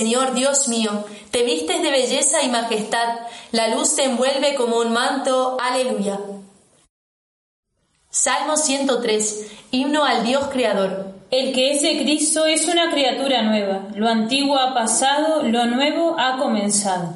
Señor Dios mío, te vistes de belleza y majestad, la luz te envuelve como un manto. Aleluya. Salmo 103, himno al Dios Creador. El que es de Cristo es una criatura nueva, lo antiguo ha pasado, lo nuevo ha comenzado.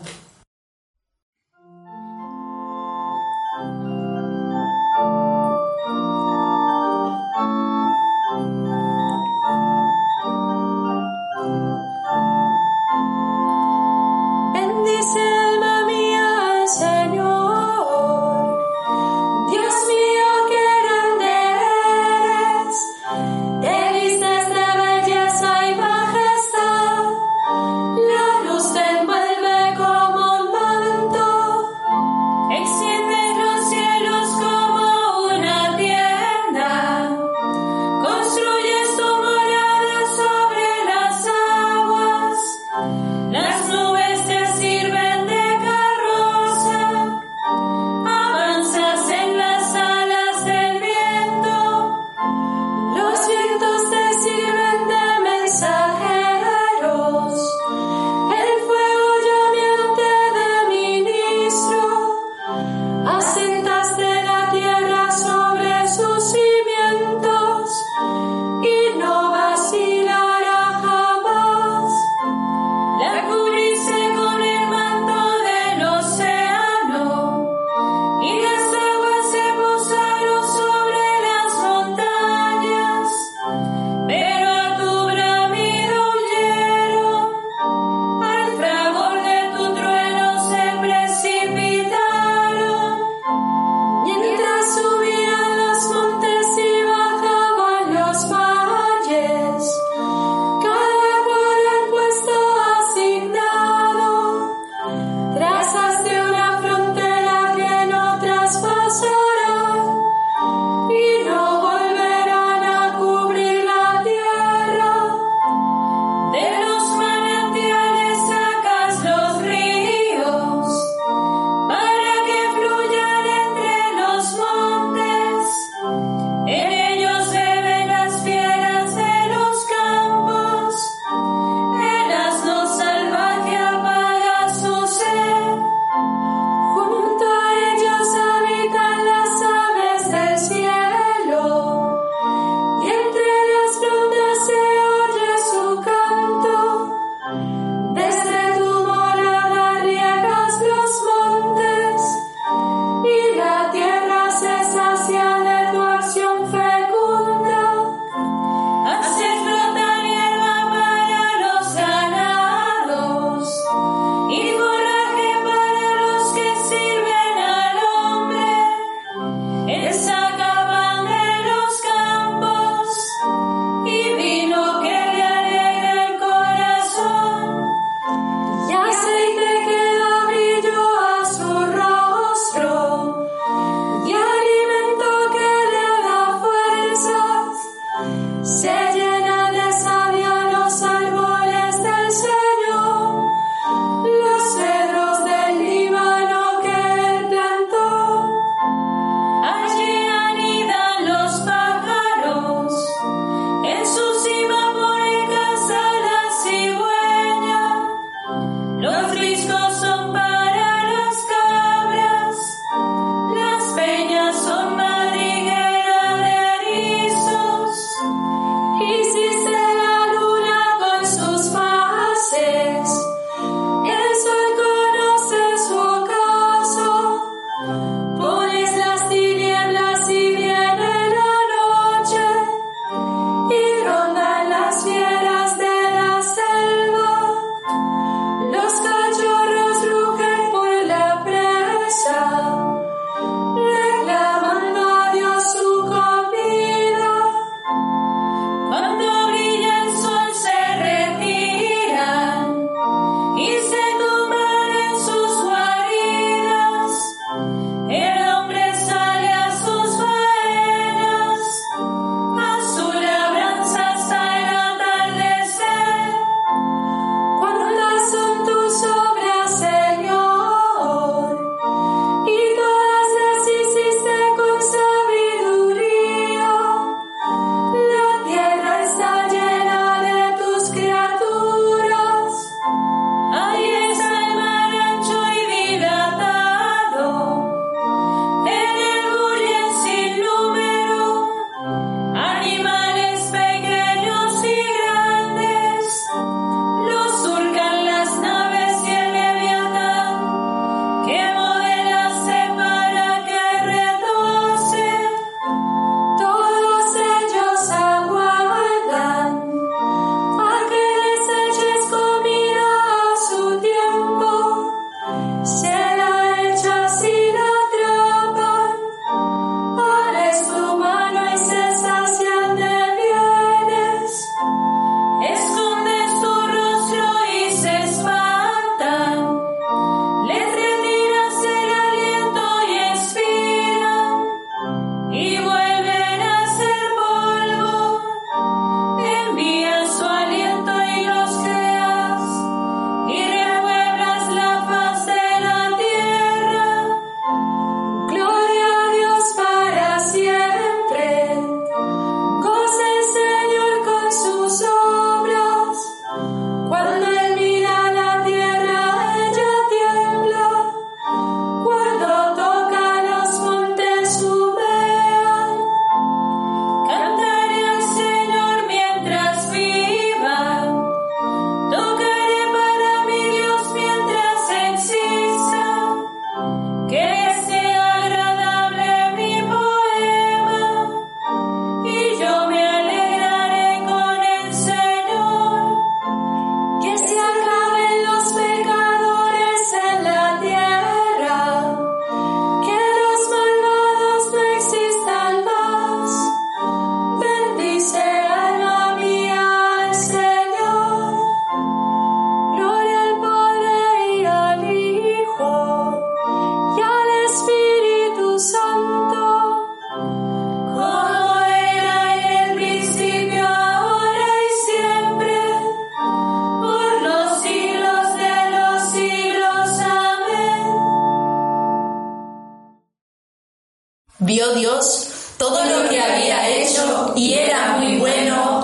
Vio Dios todo lo que había hecho y era muy bueno.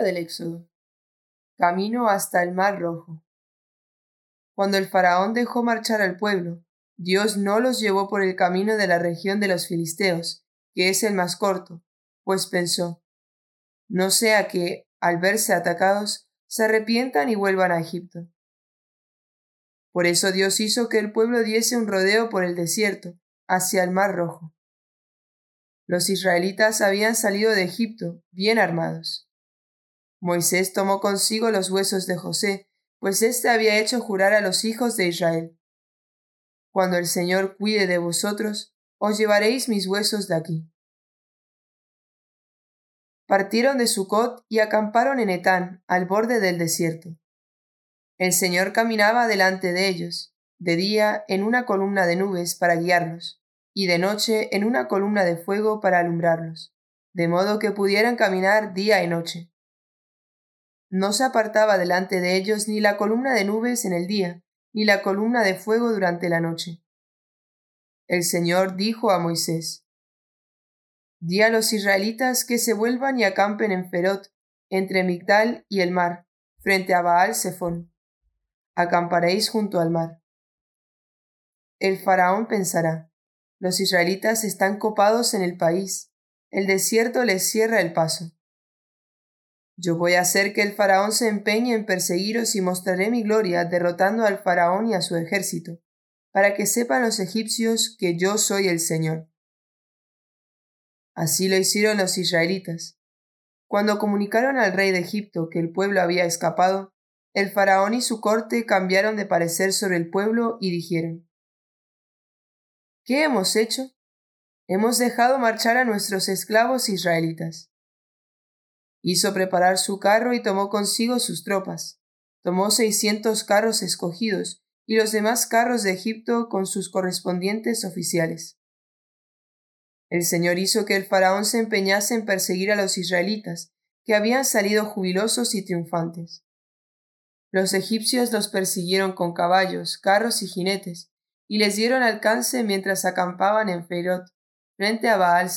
Del Éxodo. Camino hasta el Mar Rojo. Cuando el faraón dejó marchar al pueblo, Dios no los llevó por el camino de la región de los filisteos, que es el más corto, pues pensó, no sea que, al verse atacados, se arrepientan y vuelvan a Egipto. Por eso Dios hizo que el pueblo diese un rodeo por el desierto, hacia el Mar Rojo. Los israelitas habían salido de Egipto bien armados. Moisés tomó consigo los huesos de José, pues éste había hecho jurar a los hijos de Israel. Cuando el Señor cuide de vosotros, os llevaréis mis huesos de aquí. Partieron de Sucot y acamparon en Etán, al borde del desierto. El Señor caminaba delante de ellos, de día en una columna de nubes para guiarlos, y de noche en una columna de fuego para alumbrarlos, de modo que pudieran caminar día y noche. No se apartaba delante de ellos ni la columna de nubes en el día, ni la columna de fuego durante la noche. El Señor dijo a Moisés, Di a los israelitas que se vuelvan y acampen en Ferot, entre Migdal y el mar, frente a Baal Zephón. Acamparéis junto al mar. El faraón pensará, los israelitas están copados en el país, el desierto les cierra el paso. Yo voy a hacer que el faraón se empeñe en perseguiros y mostraré mi gloria derrotando al faraón y a su ejército, para que sepan los egipcios que yo soy el Señor. Así lo hicieron los israelitas. Cuando comunicaron al rey de Egipto que el pueblo había escapado, el faraón y su corte cambiaron de parecer sobre el pueblo y dijeron ¿Qué hemos hecho? Hemos dejado marchar a nuestros esclavos israelitas. Hizo preparar su carro y tomó consigo sus tropas. Tomó seiscientos carros escogidos y los demás carros de Egipto con sus correspondientes oficiales. El Señor hizo que el faraón se empeñase en perseguir a los israelitas, que habían salido jubilosos y triunfantes. Los egipcios los persiguieron con caballos, carros y jinetes, y les dieron alcance mientras acampaban en Feirot, frente a Baal.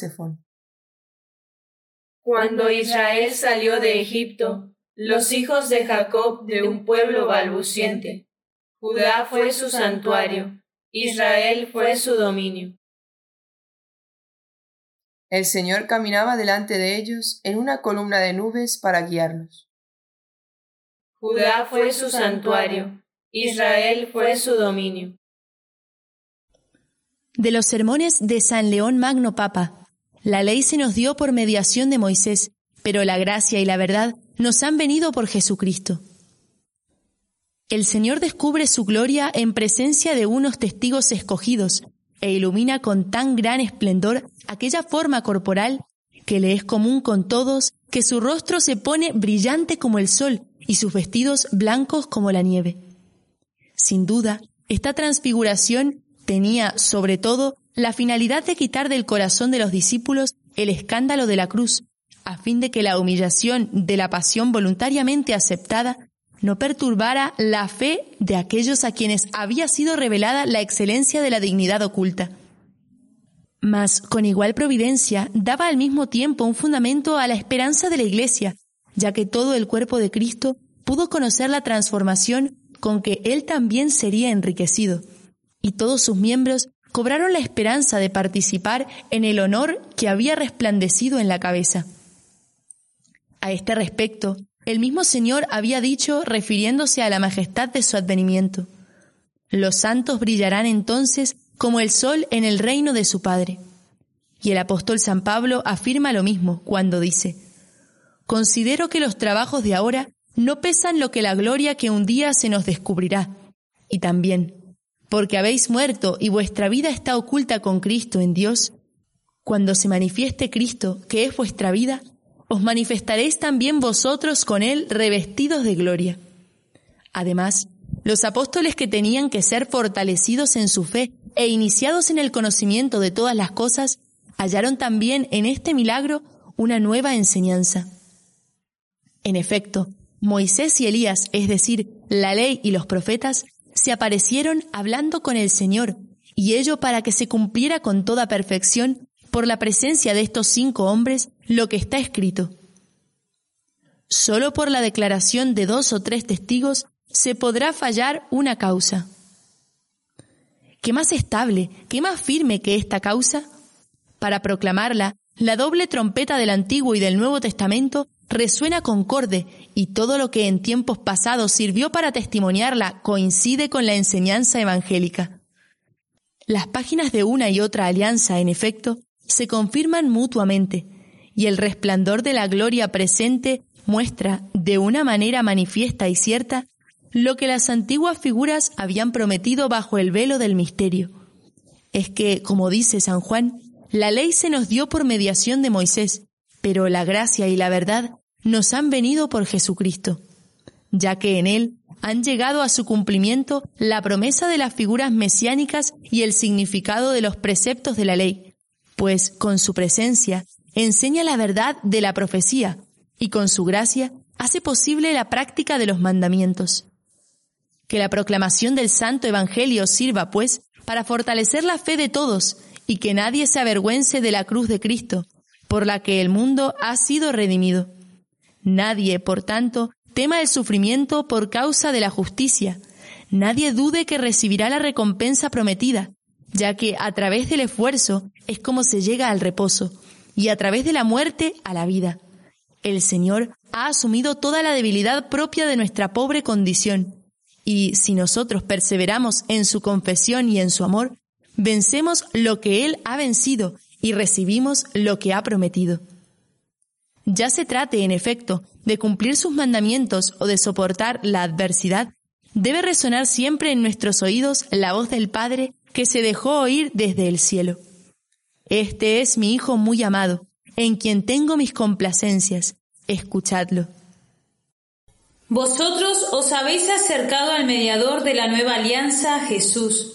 Cuando Israel salió de Egipto, los hijos de Jacob de un pueblo balbuciente. Judá fue su santuario, Israel fue su dominio. El Señor caminaba delante de ellos en una columna de nubes para guiarlos. Judá fue su santuario, Israel fue su dominio. De los sermones de San León Magno Papa, la ley se nos dio por mediación de Moisés, pero la gracia y la verdad nos han venido por Jesucristo. El Señor descubre su gloria en presencia de unos testigos escogidos e ilumina con tan gran esplendor aquella forma corporal que le es común con todos, que su rostro se pone brillante como el sol y sus vestidos blancos como la nieve. Sin duda, esta transfiguración tenía, sobre todo, la finalidad de quitar del corazón de los discípulos el escándalo de la cruz, a fin de que la humillación de la pasión voluntariamente aceptada no perturbara la fe de aquellos a quienes había sido revelada la excelencia de la dignidad oculta. Mas con igual providencia daba al mismo tiempo un fundamento a la esperanza de la Iglesia, ya que todo el cuerpo de Cristo pudo conocer la transformación con que Él también sería enriquecido, y todos sus miembros cobraron la esperanza de participar en el honor que había resplandecido en la cabeza. A este respecto, el mismo Señor había dicho refiriéndose a la majestad de su advenimiento. Los santos brillarán entonces como el sol en el reino de su Padre. Y el apóstol San Pablo afirma lo mismo cuando dice, Considero que los trabajos de ahora no pesan lo que la gloria que un día se nos descubrirá. Y también, porque habéis muerto y vuestra vida está oculta con Cristo en Dios, Cuando se manifieste Cristo, que es vuestra vida, os manifestaréis también vosotros con Él revestidos de gloria. Además, los apóstoles que tenían que ser fortalecidos en su fe e iniciados en el conocimiento de todas las cosas, hallaron también en este milagro una nueva enseñanza. En efecto, Moisés y Elías, es decir, la ley y los profetas, se aparecieron hablando con el Señor, y ello para que se cumpliera con toda perfección, por la presencia de estos cinco hombres, lo que está escrito. Solo por la declaración de dos o tres testigos se podrá fallar una causa. ¿Qué más estable, qué más firme que esta causa? Para proclamarla, la doble trompeta del Antiguo y del Nuevo Testamento resuena concorde y todo lo que en tiempos pasados sirvió para testimoniarla coincide con la enseñanza evangélica. Las páginas de una y otra alianza, en efecto, se confirman mutuamente, y el resplandor de la gloria presente muestra, de una manera manifiesta y cierta, lo que las antiguas figuras habían prometido bajo el velo del misterio. Es que, como dice San Juan, la ley se nos dio por mediación de Moisés, pero la gracia y la verdad nos han venido por Jesucristo, ya que en él han llegado a su cumplimiento la promesa de las figuras mesiánicas y el significado de los preceptos de la ley, pues con su presencia enseña la verdad de la profecía y con su gracia hace posible la práctica de los mandamientos. Que la proclamación del Santo Evangelio sirva, pues, para fortalecer la fe de todos y que nadie se avergüence de la cruz de Cristo, por la que el mundo ha sido redimido. Nadie, por tanto, tema el sufrimiento por causa de la justicia. Nadie dude que recibirá la recompensa prometida, ya que a través del esfuerzo es como se llega al reposo, y a través de la muerte a la vida. El Señor ha asumido toda la debilidad propia de nuestra pobre condición, y si nosotros perseveramos en su confesión y en su amor, vencemos lo que Él ha vencido y recibimos lo que ha prometido. Ya se trate, en efecto, de cumplir sus mandamientos o de soportar la adversidad, debe resonar siempre en nuestros oídos la voz del Padre que se dejó oír desde el cielo. Este es mi Hijo muy amado, en quien tengo mis complacencias. Escuchadlo. Vosotros os habéis acercado al mediador de la nueva alianza, Jesús.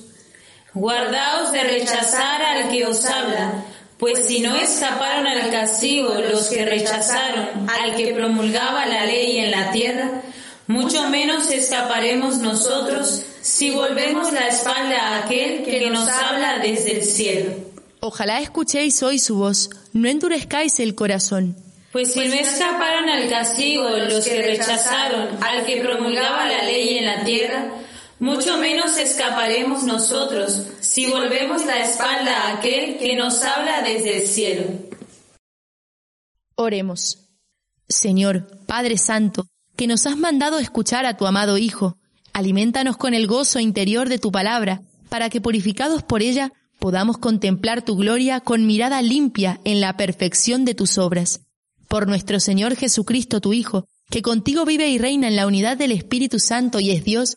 Guardaos de rechazar al que os habla, pues si no escaparon al castigo los que rechazaron al que promulgaba la ley en la tierra, mucho menos escaparemos nosotros si volvemos la espalda a aquel que nos habla desde el cielo. Ojalá escuchéis hoy su voz, no endurezcáis el corazón. Pues si no escaparon al castigo los que rechazaron al que promulgaba la ley en la tierra, mucho menos escaparemos nosotros si volvemos la espalda a aquel que nos habla desde el cielo. Oremos. Señor, Padre Santo, que nos has mandado escuchar a tu amado Hijo, aliméntanos con el gozo interior de tu palabra, para que purificados por ella podamos contemplar tu gloria con mirada limpia en la perfección de tus obras por nuestro Señor Jesucristo, tu Hijo, que contigo vive y reina en la unidad del Espíritu Santo y es Dios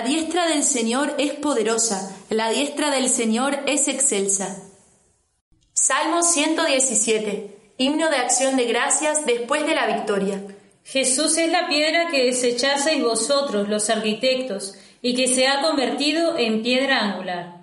La diestra del Señor es poderosa, la diestra del Señor es excelsa. Salmo 117, himno de acción de gracias después de la victoria. Jesús es la piedra que desechasteis vosotros, los arquitectos, y que se ha convertido en piedra angular.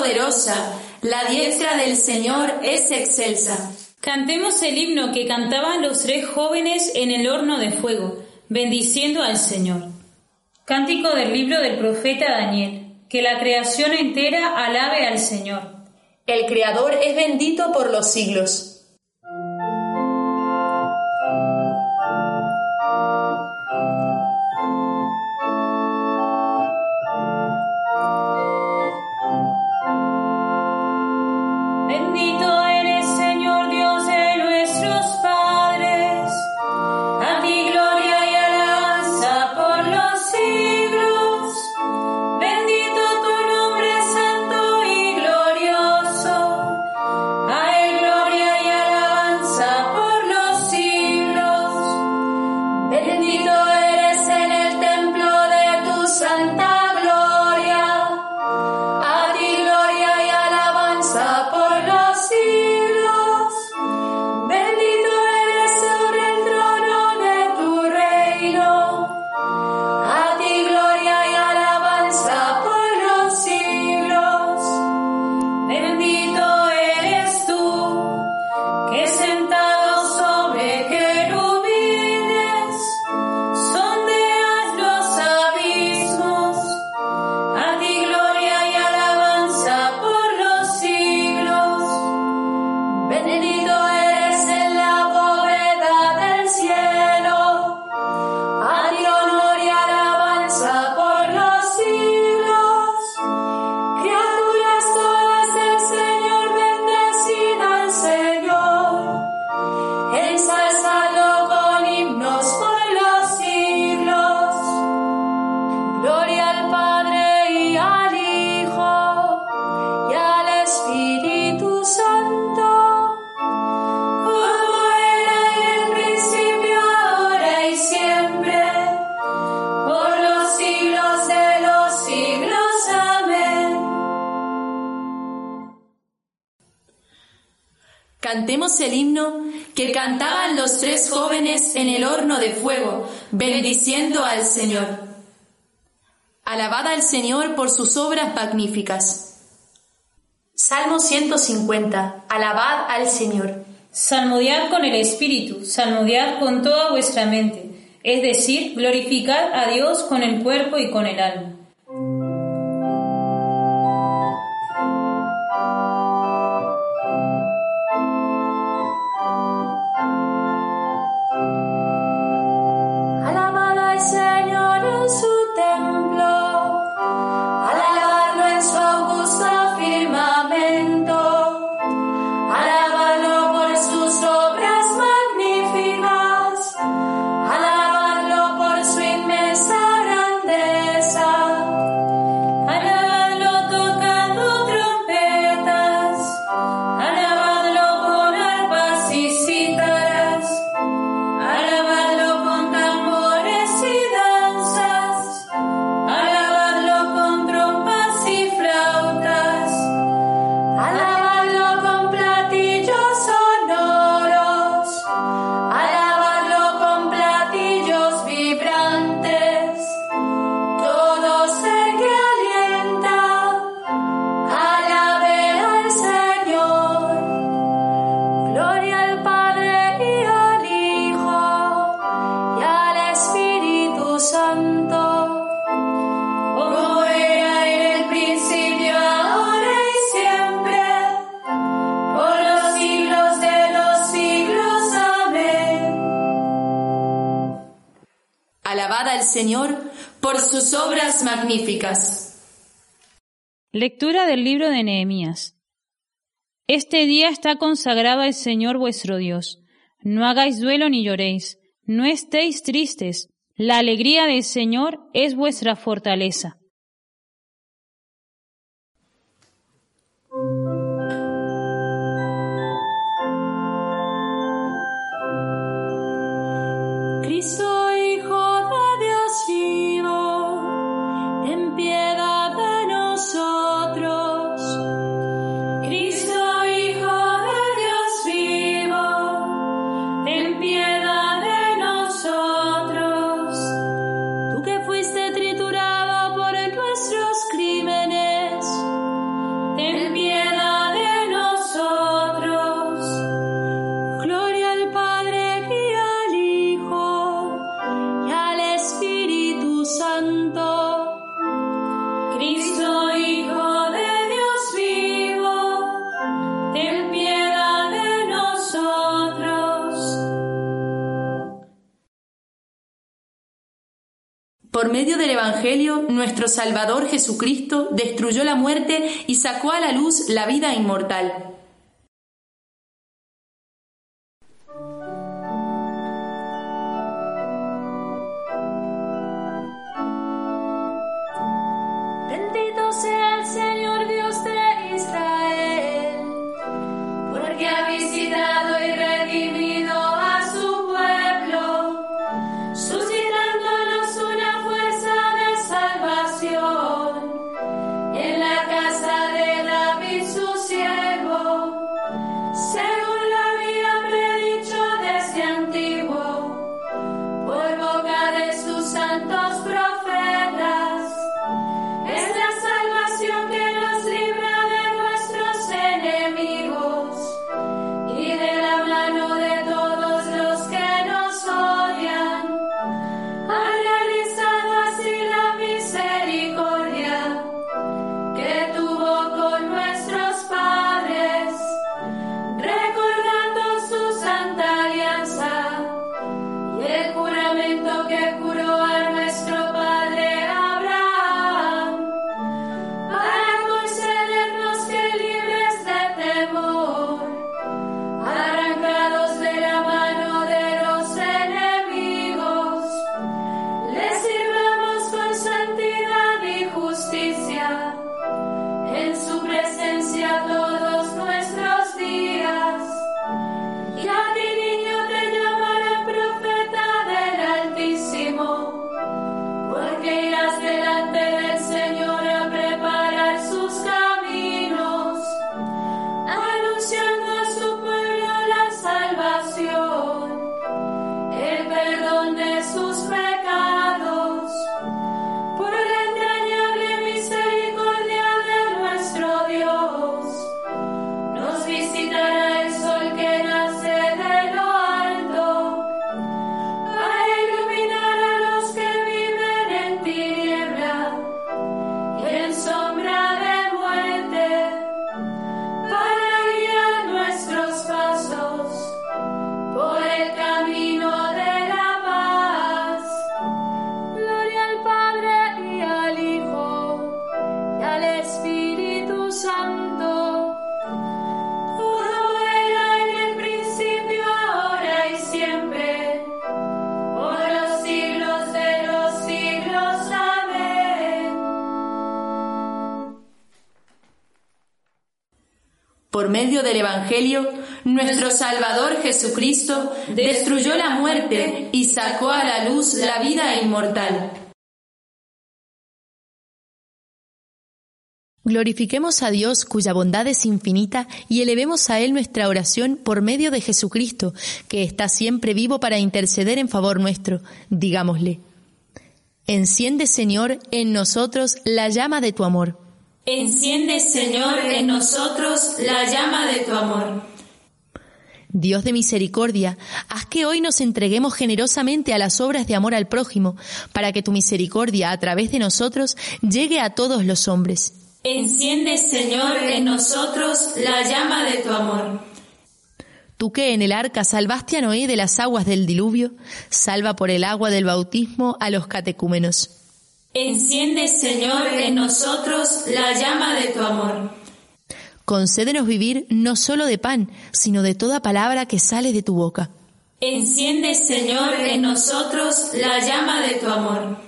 poderosa, la diestra del Señor es excelsa. Cantemos el himno que cantaban los tres jóvenes en el horno de fuego, bendiciendo al Señor. Cántico del libro del profeta Daniel. Que la creación entera alabe al Señor. El Creador es bendito por los siglos. el himno que cantaban los tres jóvenes en el horno de fuego, bendiciendo al Señor. Alabad al Señor por sus obras magníficas. Salmo 150. Alabad al Señor. Salmodiad con el Espíritu, salmodiad con toda vuestra mente, es decir, glorificad a Dios con el cuerpo y con el alma. Alabad al Señor por sus obras magníficas. Lectura del libro de Nehemías. Este día está consagrado al Señor vuestro Dios. No hagáis duelo ni lloréis, no estéis tristes. La alegría del Señor es vuestra fortaleza. Cristo, Por medio del Evangelio, nuestro Salvador Jesucristo destruyó la muerte y sacó a la luz la vida inmortal. Del Evangelio, nuestro Salvador Jesucristo destruyó la muerte y sacó a la luz la vida inmortal. Glorifiquemos a Dios cuya bondad es infinita y elevemos a Él nuestra oración por medio de Jesucristo, que está siempre vivo para interceder en favor nuestro. Digámosle, enciende Señor en nosotros la llama de tu amor. Enciende, Señor, en nosotros la llama de tu amor. Dios de misericordia, haz que hoy nos entreguemos generosamente a las obras de amor al prójimo, para que tu misericordia a través de nosotros llegue a todos los hombres. Enciende, Señor, en nosotros la llama de tu amor. Tú que en el arca salvaste a Noé de las aguas del diluvio, salva por el agua del bautismo a los catecúmenos. Enciende, Señor, en nosotros la llama de tu amor. Concédenos vivir no solo de pan, sino de toda palabra que sale de tu boca. Enciende, Señor, en nosotros la llama de tu amor.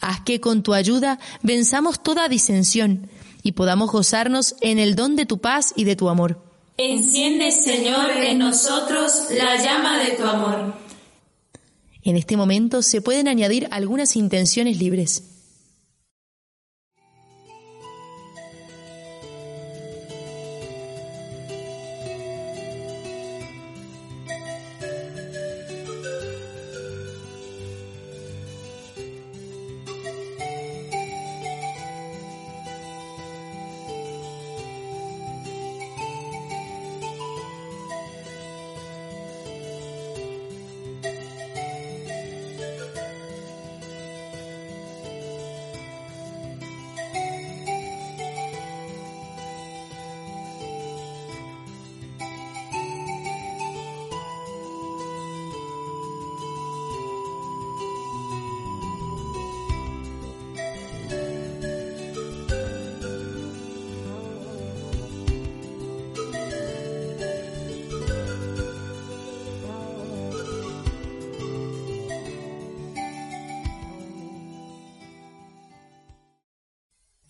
Haz que con tu ayuda venzamos toda disensión y podamos gozarnos en el don de tu paz y de tu amor. Enciende, Señor, en nosotros la llama de tu amor. En este momento se pueden añadir algunas intenciones libres.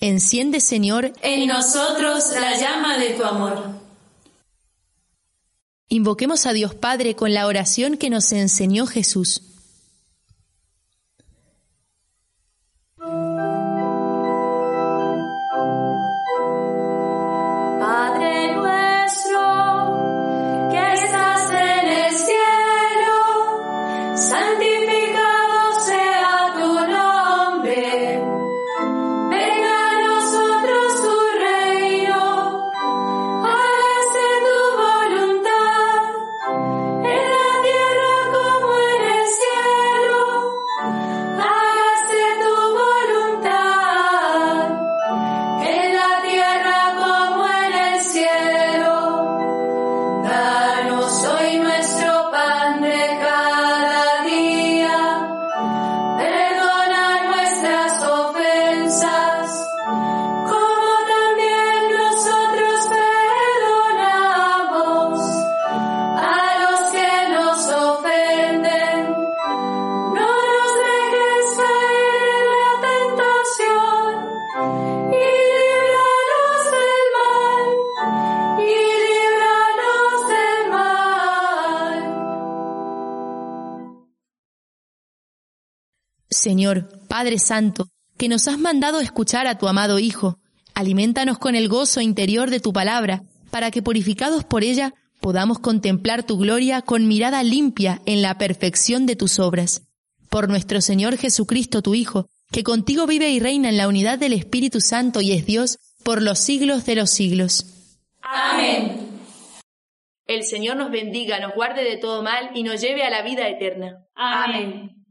Enciende, Señor, En nosotros la llama de tu amor. invoquemos a Dios Padre con la oración que nos enseñó Jesús. Señor, Padre Santo, que nos has mandado escuchar a tu amado Hijo, alimentanos con el gozo interior de tu palabra, para que purificados por ella podamos contemplar tu gloria con mirada limpia en la perfección de tus obras. Por nuestro Señor Jesucristo, tu Hijo, que contigo vive y reina en la unidad del Espíritu Santo y es Dios por los siglos de los siglos. Amén. El Señor nos bendiga, nos guarde de todo mal y nos lleve a la vida eterna. Amén.